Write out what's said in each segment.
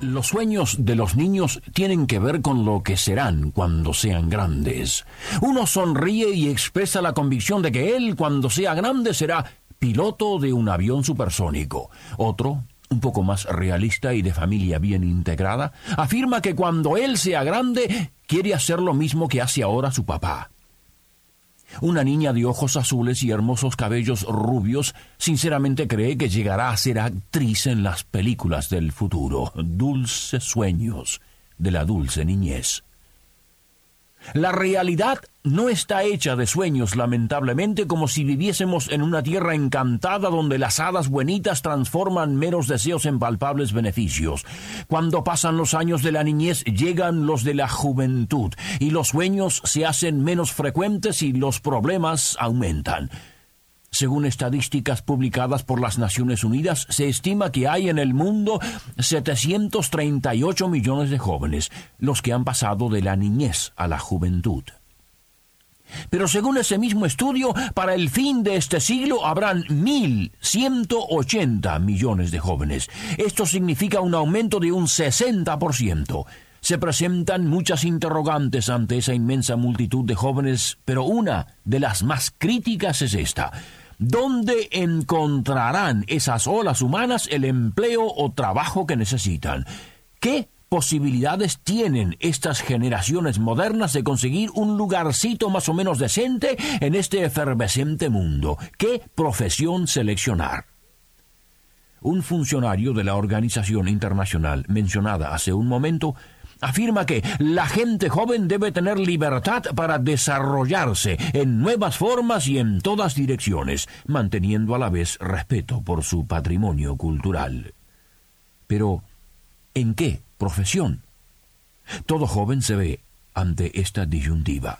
Los sueños de los niños tienen que ver con lo que serán cuando sean grandes. Uno sonríe y expresa la convicción de que él, cuando sea grande, será piloto de un avión supersónico. Otro, un poco más realista y de familia bien integrada, afirma que cuando él sea grande, quiere hacer lo mismo que hace ahora su papá. Una niña de ojos azules y hermosos cabellos rubios sinceramente cree que llegará a ser actriz en las películas del futuro. Dulces sueños de la dulce niñez. La realidad no está hecha de sueños, lamentablemente, como si viviésemos en una tierra encantada donde las hadas buenitas transforman meros deseos en palpables beneficios. Cuando pasan los años de la niñez, llegan los de la juventud, y los sueños se hacen menos frecuentes y los problemas aumentan. Según estadísticas publicadas por las Naciones Unidas, se estima que hay en el mundo 738 millones de jóvenes, los que han pasado de la niñez a la juventud. Pero según ese mismo estudio, para el fin de este siglo habrán 1.180 millones de jóvenes. Esto significa un aumento de un 60%. Se presentan muchas interrogantes ante esa inmensa multitud de jóvenes, pero una de las más críticas es esta. ¿Dónde encontrarán esas olas humanas el empleo o trabajo que necesitan? ¿Qué posibilidades tienen estas generaciones modernas de conseguir un lugarcito más o menos decente en este efervescente mundo? ¿Qué profesión seleccionar? Un funcionario de la organización internacional mencionada hace un momento afirma que la gente joven debe tener libertad para desarrollarse en nuevas formas y en todas direcciones, manteniendo a la vez respeto por su patrimonio cultural. Pero, ¿en qué profesión? Todo joven se ve ante esta disyuntiva.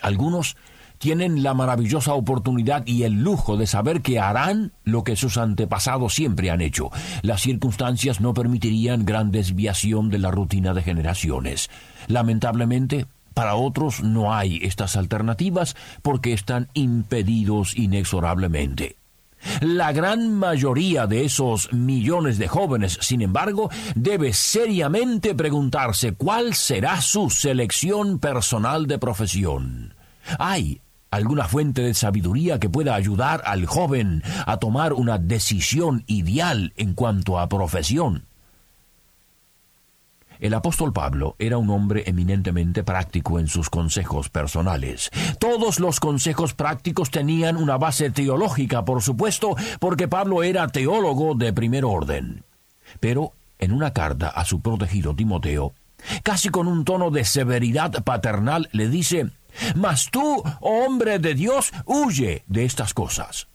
Algunos tienen la maravillosa oportunidad y el lujo de saber que harán lo que sus antepasados siempre han hecho. Las circunstancias no permitirían gran desviación de la rutina de generaciones. Lamentablemente, para otros no hay estas alternativas porque están impedidos inexorablemente. La gran mayoría de esos millones de jóvenes, sin embargo, debe seriamente preguntarse cuál será su selección personal de profesión. Hay alguna fuente de sabiduría que pueda ayudar al joven a tomar una decisión ideal en cuanto a profesión. El apóstol Pablo era un hombre eminentemente práctico en sus consejos personales. Todos los consejos prácticos tenían una base teológica, por supuesto, porque Pablo era teólogo de primer orden. Pero en una carta a su protegido Timoteo, casi con un tono de severidad paternal, le dice, Mas tú, hombre de Dios, huye de estas cosas.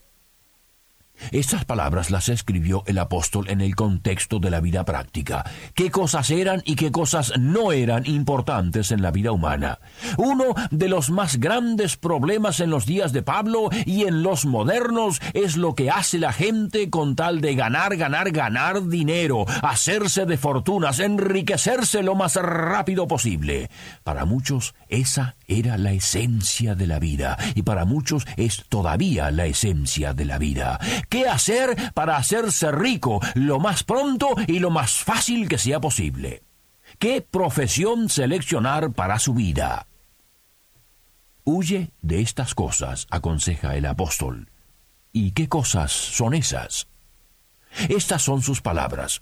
Estas palabras las escribió el apóstol en el contexto de la vida práctica. ¿Qué cosas eran y qué cosas no eran importantes en la vida humana? Uno de los más grandes problemas en los días de Pablo y en los modernos es lo que hace la gente con tal de ganar, ganar, ganar dinero, hacerse de fortunas, enriquecerse lo más rápido posible. Para muchos esa era la esencia de la vida y para muchos es todavía la esencia de la vida qué hacer para hacerse rico lo más pronto y lo más fácil que sea posible. ¿Qué profesión seleccionar para su vida? Huye de estas cosas, aconseja el apóstol. ¿Y qué cosas son esas? Estas son sus palabras.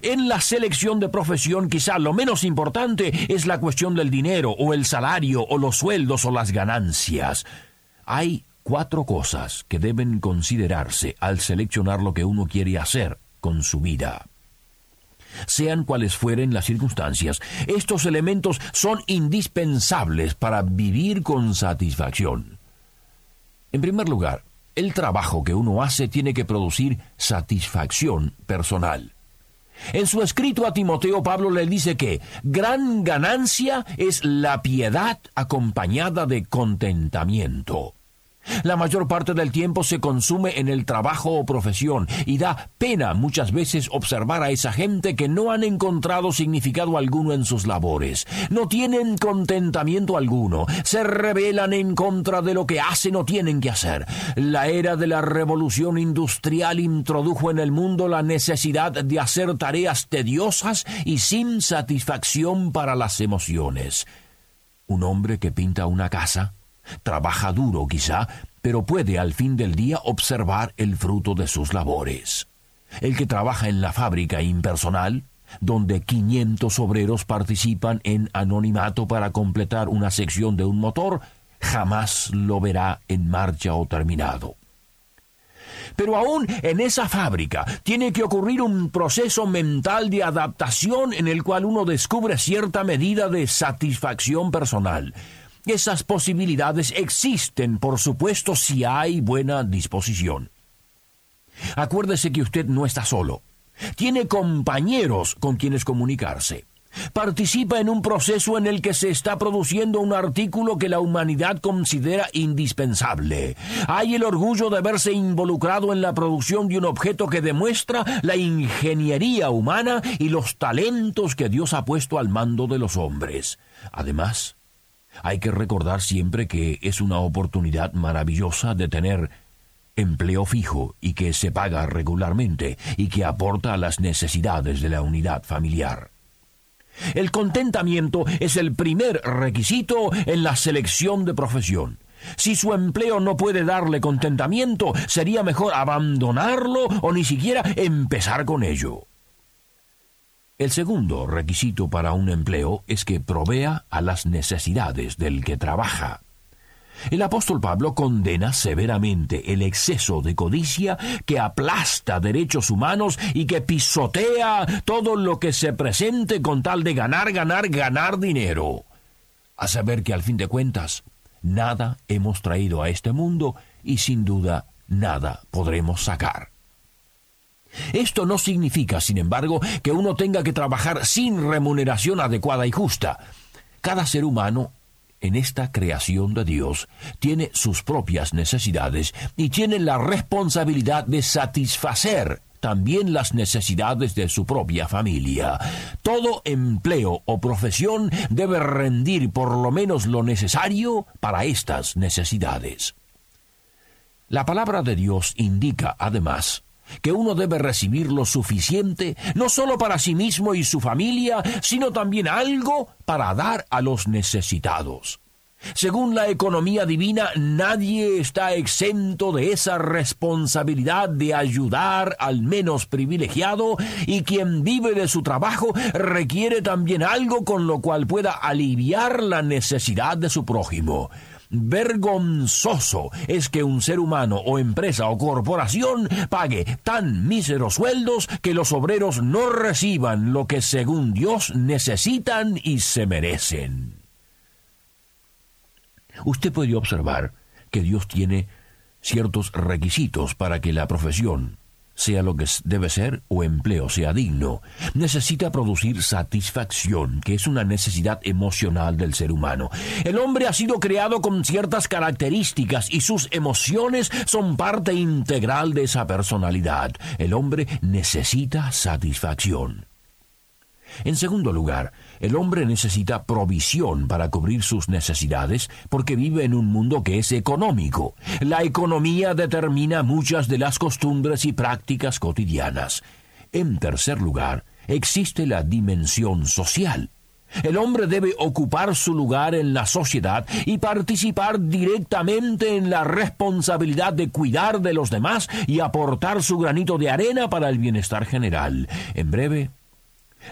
En la selección de profesión quizá lo menos importante es la cuestión del dinero o el salario o los sueldos o las ganancias. Hay cuatro cosas que deben considerarse al seleccionar lo que uno quiere hacer con su vida. Sean cuales fueren las circunstancias, estos elementos son indispensables para vivir con satisfacción. En primer lugar, el trabajo que uno hace tiene que producir satisfacción personal. En su escrito a Timoteo, Pablo le dice que gran ganancia es la piedad acompañada de contentamiento. La mayor parte del tiempo se consume en el trabajo o profesión y da pena muchas veces observar a esa gente que no han encontrado significado alguno en sus labores, no tienen contentamiento alguno, se rebelan en contra de lo que hacen o tienen que hacer. La era de la revolución industrial introdujo en el mundo la necesidad de hacer tareas tediosas y sin satisfacción para las emociones. Un hombre que pinta una casa Trabaja duro quizá, pero puede al fin del día observar el fruto de sus labores. El que trabaja en la fábrica impersonal, donde 500 obreros participan en anonimato para completar una sección de un motor, jamás lo verá en marcha o terminado. Pero aún en esa fábrica tiene que ocurrir un proceso mental de adaptación en el cual uno descubre cierta medida de satisfacción personal. Esas posibilidades existen, por supuesto, si hay buena disposición. Acuérdese que usted no está solo. Tiene compañeros con quienes comunicarse. Participa en un proceso en el que se está produciendo un artículo que la humanidad considera indispensable. Hay el orgullo de verse involucrado en la producción de un objeto que demuestra la ingeniería humana y los talentos que Dios ha puesto al mando de los hombres. Además, hay que recordar siempre que es una oportunidad maravillosa de tener empleo fijo y que se paga regularmente y que aporta a las necesidades de la unidad familiar. El contentamiento es el primer requisito en la selección de profesión. Si su empleo no puede darle contentamiento, sería mejor abandonarlo o ni siquiera empezar con ello. El segundo requisito para un empleo es que provea a las necesidades del que trabaja. El apóstol Pablo condena severamente el exceso de codicia que aplasta derechos humanos y que pisotea todo lo que se presente con tal de ganar, ganar, ganar dinero. A saber que al fin de cuentas, nada hemos traído a este mundo y sin duda nada podremos sacar. Esto no significa, sin embargo, que uno tenga que trabajar sin remuneración adecuada y justa. Cada ser humano en esta creación de Dios tiene sus propias necesidades y tiene la responsabilidad de satisfacer también las necesidades de su propia familia. Todo empleo o profesión debe rendir por lo menos lo necesario para estas necesidades. La palabra de Dios indica, además, que uno debe recibir lo suficiente, no solo para sí mismo y su familia, sino también algo para dar a los necesitados. Según la economía divina, nadie está exento de esa responsabilidad de ayudar al menos privilegiado y quien vive de su trabajo requiere también algo con lo cual pueda aliviar la necesidad de su prójimo. Vergonzoso es que un ser humano o empresa o corporación pague tan míseros sueldos que los obreros no reciban lo que según Dios necesitan y se merecen. Usted puede observar que Dios tiene ciertos requisitos para que la profesión sea lo que debe ser o empleo sea digno, necesita producir satisfacción, que es una necesidad emocional del ser humano. El hombre ha sido creado con ciertas características y sus emociones son parte integral de esa personalidad. El hombre necesita satisfacción. En segundo lugar, el hombre necesita provisión para cubrir sus necesidades porque vive en un mundo que es económico. La economía determina muchas de las costumbres y prácticas cotidianas. En tercer lugar, existe la dimensión social. El hombre debe ocupar su lugar en la sociedad y participar directamente en la responsabilidad de cuidar de los demás y aportar su granito de arena para el bienestar general. En breve,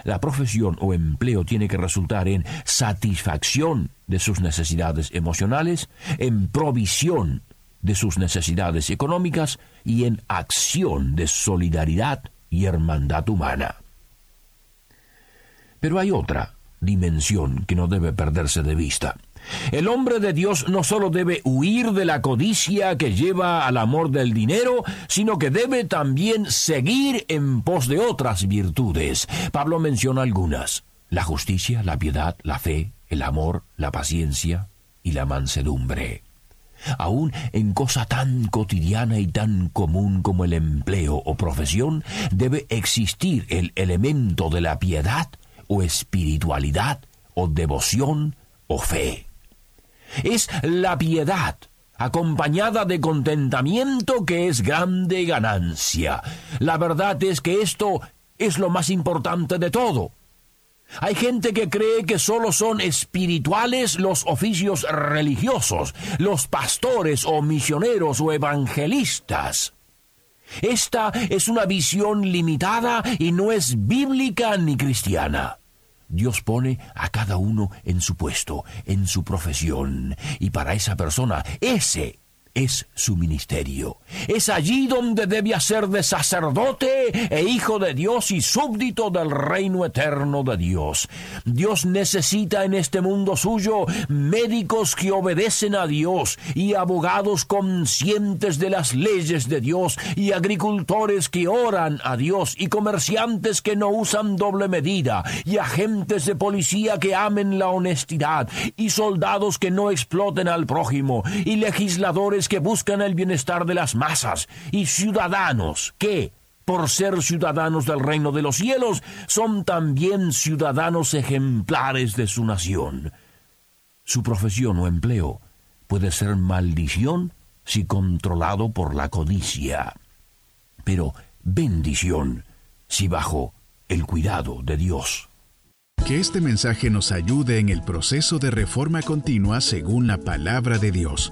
la profesión o empleo tiene que resultar en satisfacción de sus necesidades emocionales, en provisión de sus necesidades económicas y en acción de solidaridad y hermandad humana. Pero hay otra dimensión que no debe perderse de vista. El hombre de Dios no solo debe huir de la codicia que lleva al amor del dinero, sino que debe también seguir en pos de otras virtudes. Pablo menciona algunas. La justicia, la piedad, la fe, el amor, la paciencia y la mansedumbre. Aún en cosa tan cotidiana y tan común como el empleo o profesión, debe existir el elemento de la piedad o espiritualidad o devoción o fe. Es la piedad acompañada de contentamiento que es grande ganancia. La verdad es que esto es lo más importante de todo. Hay gente que cree que solo son espirituales los oficios religiosos, los pastores o misioneros o evangelistas. Esta es una visión limitada y no es bíblica ni cristiana. Dios pone a cada uno en su puesto, en su profesión, y para esa persona ese es su ministerio. Es allí donde debe hacer de sacerdote e hijo de Dios y súbdito del reino eterno de Dios. Dios necesita en este mundo suyo médicos que obedecen a Dios y abogados conscientes de las leyes de Dios y agricultores que oran a Dios y comerciantes que no usan doble medida y agentes de policía que amen la honestidad y soldados que no exploten al prójimo y legisladores que buscan el bienestar de las masas y ciudadanos que, por ser ciudadanos del reino de los cielos, son también ciudadanos ejemplares de su nación. Su profesión o empleo puede ser maldición si controlado por la codicia, pero bendición si bajo el cuidado de Dios. Que este mensaje nos ayude en el proceso de reforma continua según la palabra de Dios.